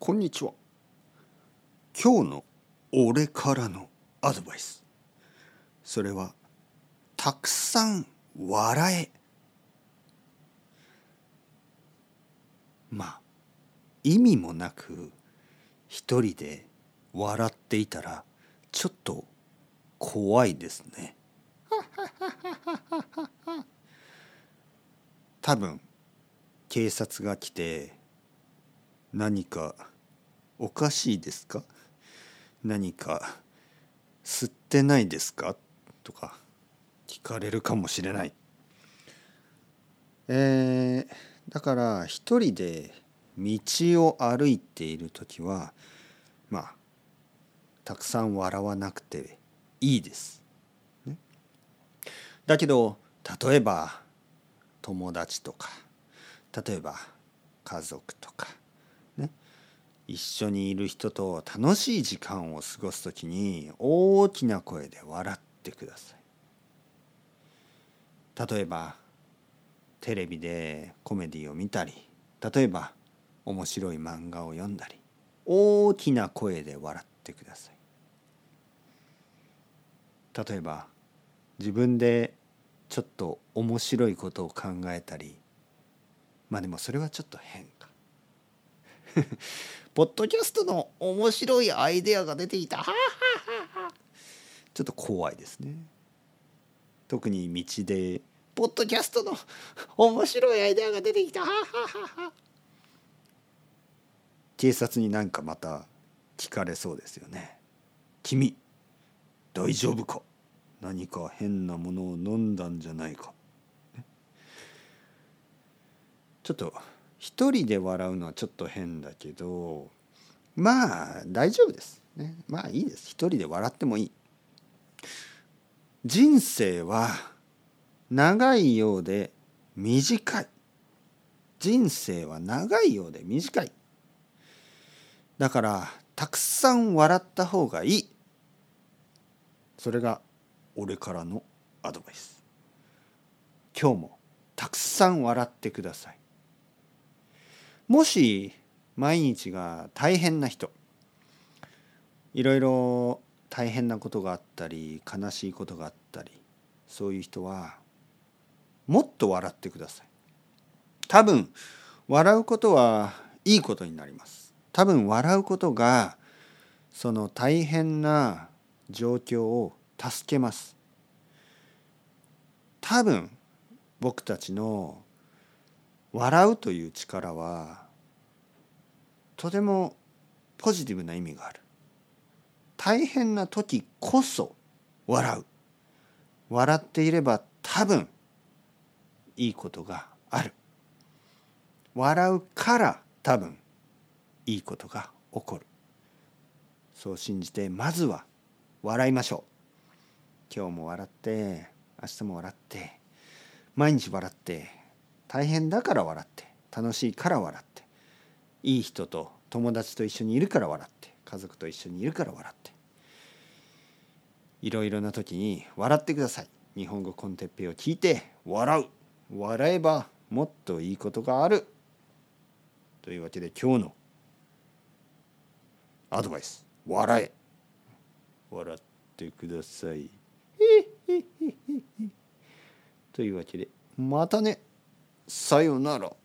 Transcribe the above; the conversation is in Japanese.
こんにちは。今日の俺からのアドバイス。それはたくさん笑え。まあ意味もなく一人で笑っていたらちょっと怖いですね。多分警察が来て何かおかしいですか？何か吸ってないですか？とか聞かれるかもしれない。えー、だから一人で道を歩いている時はまあたくさん笑わなくていいです。ね、だけど例えば友達とか例えば家族とか一緒にいる人と楽しい時間を過ごす時に大きな声で笑ってください。例えばテレビでコメディを見たり例えば面白い漫画を読んだり大きな声で笑ってください。例えば自分でちょっと面白いことを考えたりまあでもそれはちょっと変か。ポッドキャストの面白いアイデアが出ていた。ちょっと怖いですね。特に道でポッドキャストの面白いアイデアが出てきた。警察になんかまた聞かれそうですよね。君大丈夫か？何か変なものを飲んだんじゃないか、ちょっと一人で笑うのはちょっと変だけどまあ大丈夫です、ね、まあいいです。一人で笑ってもいい。人生は長いようで短い。人生は長いようで短い。だからたくさん笑った方がいい。それが俺からのアドバイス。今日もたくさん笑ってください。もし毎日が大変な人いろいろ大変なことがあったり悲しいことがあったりそういう人はもっと笑ってください。多分笑うことはいいことになります。多分笑うことがその大変な状況を助けます。多分僕たちの笑うという力はとてもポジティブな意味がある。大変な時こそ笑う。笑っていれば多分いいことがある。笑うから多分いいことが起こる。そう信じてまずは笑いましょう。今日も笑って明日も笑って毎日笑って大変だから笑って楽しいから笑っていい人と友達と一緒にいるから笑って家族と一緒にいるから笑っていろいろな時に笑ってください。日本語コンテッペイを聞いて笑う。笑えばもっといいことがある。というわけで今日のアドバイス。笑え。笑ってください。というわけでまたね。さよなら。